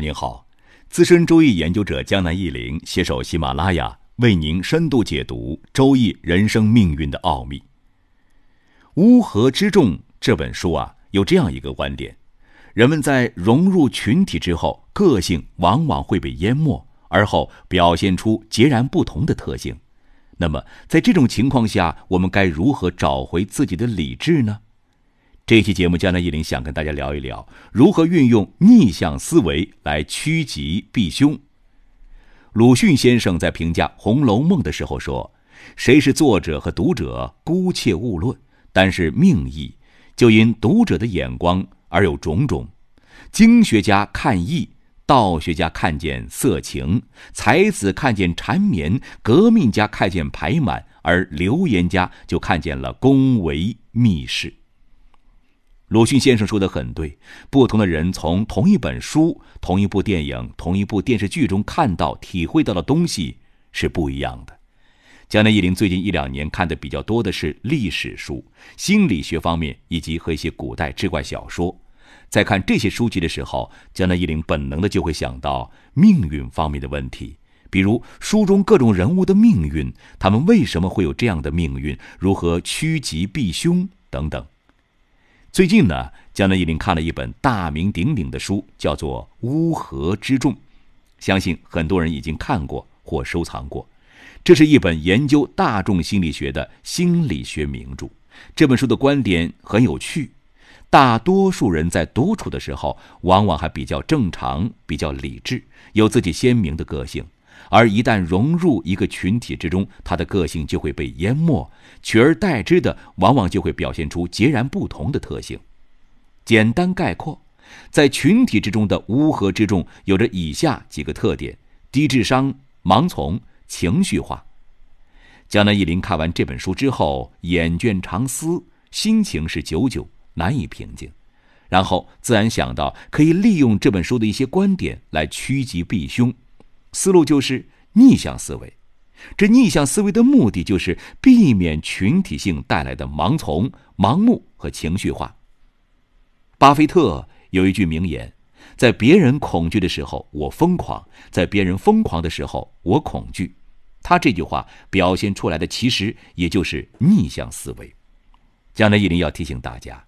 您好，资深周易研究者江南忆林携手喜马拉雅为您深度解读周易人生命运的奥秘。乌合之众这本书啊，有这样一个观点：人们在融入群体之后，个性往往会被淹没，而后表现出截然不同的特性。那么，在这种情况下，我们该如何找回自己的理智呢？这期节目，江南一林想跟大家聊一聊如何运用逆向思维来趋吉避凶。鲁迅先生在评价《红楼梦》的时候说：“谁是作者和读者，姑且勿论，但是命意就因读者的眼光而有种种。经学家看义，道学家看见色情，才子看见缠绵，革命家看见排满，而流言家就看见了宫闱秘事。”鲁迅先生说的很对，不同的人从同一本书、同一部电影、同一部电视剧中看到、体会到的东西是不一样的。江南一林最近一两年看的比较多的是历史书、心理学方面以及和一些古代志怪小说。在看这些书籍的时候，江南一林本能的就会想到命运方面的问题，比如书中各种人物的命运，他们为什么会有这样的命运，如何趋吉避凶等等。最近呢，江南一林看了一本大名鼎鼎的书，叫做《乌合之众》，相信很多人已经看过或收藏过。这是一本研究大众心理学的心理学名著。这本书的观点很有趣：大多数人在独处的时候，往往还比较正常、比较理智，有自己鲜明的个性。而一旦融入一个群体之中，他的个性就会被淹没，取而代之的往往就会表现出截然不同的特性。简单概括，在群体之中的乌合之众有着以下几个特点：低智商、盲从、情绪化。江南忆林看完这本书之后，眼倦长思，心情是久久难以平静，然后自然想到可以利用这本书的一些观点来趋吉避凶。思路就是逆向思维，这逆向思维的目的就是避免群体性带来的盲从、盲目和情绪化。巴菲特有一句名言：“在别人恐惧的时候，我疯狂；在别人疯狂的时候，我恐惧。”他这句话表现出来的，其实也就是逆向思维。江南一林要提醒大家。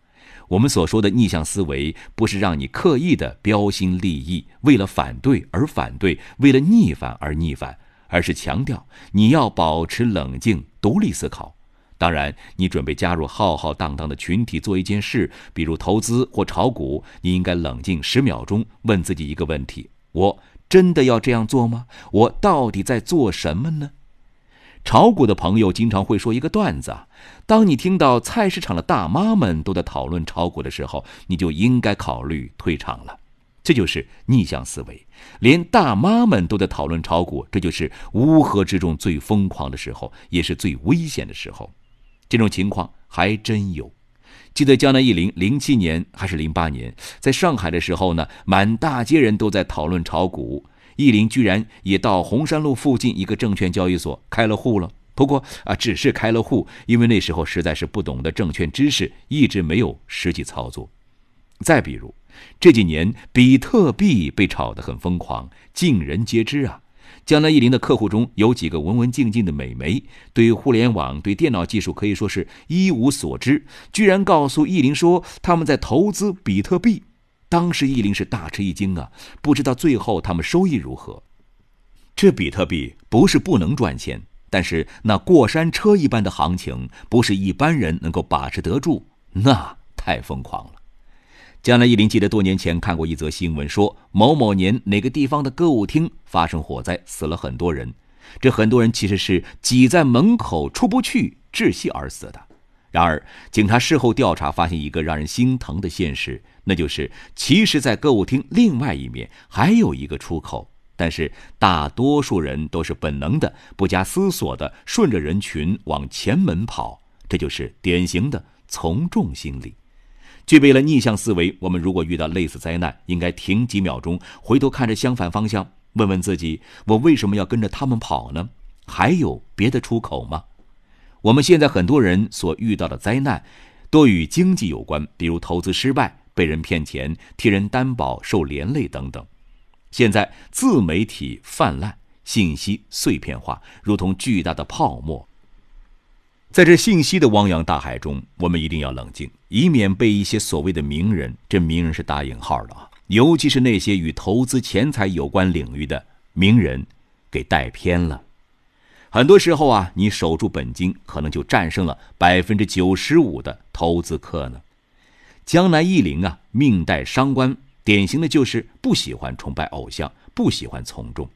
我们所说的逆向思维，不是让你刻意的标新立异，为了反对而反对，为了逆反而逆反，而是强调你要保持冷静、独立思考。当然，你准备加入浩浩荡荡的群体做一件事，比如投资或炒股，你应该冷静十秒钟，问自己一个问题：我真的要这样做吗？我到底在做什么呢？炒股的朋友经常会说一个段子：当你听到菜市场的大妈们都在讨论炒股的时候，你就应该考虑退场了。这就是逆向思维，连大妈们都在讨论炒股，这就是乌合之众最疯狂的时候，也是最危险的时候。这种情况还真有。记得江南一零零七年还是零八年，在上海的时候呢，满大街人都在讨论炒股。易林居然也到红山路附近一个证券交易所开了户了，不过啊，只是开了户，因为那时候实在是不懂得证券知识，一直没有实际操作。再比如，这几年比特币被炒得很疯狂，尽人皆知啊。江南易林的客户中有几个文文静静的美眉，对互联网、对电脑技术可以说是一无所知，居然告诉易林说他们在投资比特币。当时易林是大吃一惊啊，不知道最后他们收益如何。这比特币不是不能赚钱，但是那过山车一般的行情，不是一般人能够把持得住，那太疯狂了。江南易林记得多年前看过一则新闻，说某某年哪个地方的歌舞厅发生火灾，死了很多人，这很多人其实是挤在门口出不去，窒息而死的。然而，警察事后调查发现一个让人心疼的现实，那就是其实，在歌舞厅另外一面还有一个出口，但是大多数人都是本能的、不加思索的顺着人群往前门跑，这就是典型的从众心理。具备了逆向思维，我们如果遇到类似灾难，应该停几秒钟，回头看着相反方向，问问自己：我为什么要跟着他们跑呢？还有别的出口吗？我们现在很多人所遇到的灾难，多与经济有关，比如投资失败、被人骗钱、替人担保受连累等等。现在自媒体泛滥，信息碎片化，如同巨大的泡沫。在这信息的汪洋大海中，我们一定要冷静，以免被一些所谓的名人（这名人是打引号的啊），尤其是那些与投资钱财有关领域的名人，给带偏了。很多时候啊，你守住本金，可能就战胜了百分之九十五的投资客呢。江南忆林啊，命带伤官，典型的就是不喜欢崇拜偶像，不喜欢从众。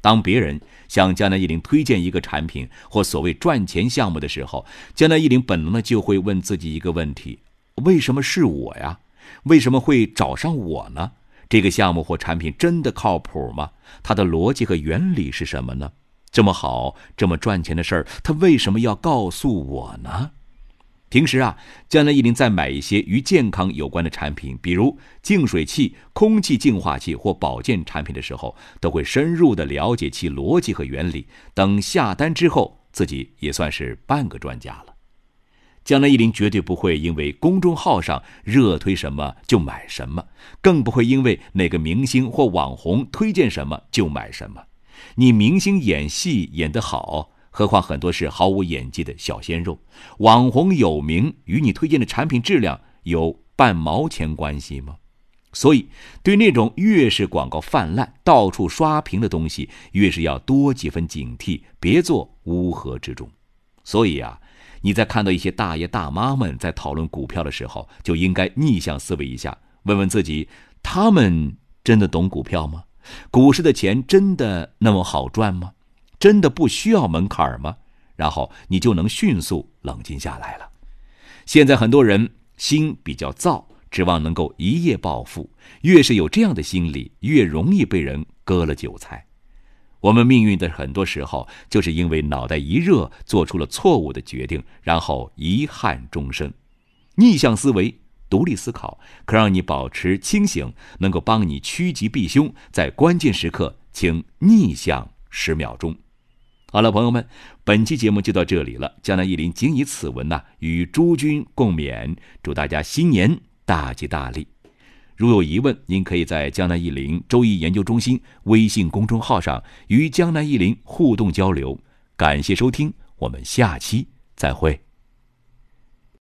当别人向江南忆林推荐一个产品或所谓赚钱项目的时候，江南忆林本能的就会问自己一个问题：为什么是我呀？为什么会找上我呢？这个项目或产品真的靠谱吗？它的逻辑和原理是什么呢？这么好、这么赚钱的事儿，他为什么要告诉我呢？平时啊，江南一林在买一些与健康有关的产品，比如净水器、空气净化器或保健产品的时候，都会深入的了解其逻辑和原理。等下单之后，自己也算是半个专家了。江南一林绝对不会因为公众号上热推什么就买什么，更不会因为哪个明星或网红推荐什么就买什么。你明星演戏演得好，何况很多是毫无演技的小鲜肉。网红有名与你推荐的产品质量有半毛钱关系吗？所以，对那种越是广告泛滥、到处刷屏的东西，越是要多几分警惕，别做乌合之众。所以啊，你在看到一些大爷大妈们在讨论股票的时候，就应该逆向思维一下，问问自己：他们真的懂股票吗？股市的钱真的那么好赚吗？真的不需要门槛吗？然后你就能迅速冷静下来了。现在很多人心比较躁，指望能够一夜暴富。越是有这样的心理，越容易被人割了韭菜。我们命运的很多时候，就是因为脑袋一热，做出了错误的决定，然后遗憾终生。逆向思维。独立思考可让你保持清醒，能够帮你趋吉避凶，在关键时刻请逆向十秒钟。好了，朋友们，本期节目就到这里了。江南一林仅以此文呐与诸君共勉，祝大家新年大吉大利。如有疑问，您可以在江南一林周易研究中心微信公众号上与江南一林互动交流。感谢收听，我们下期再会。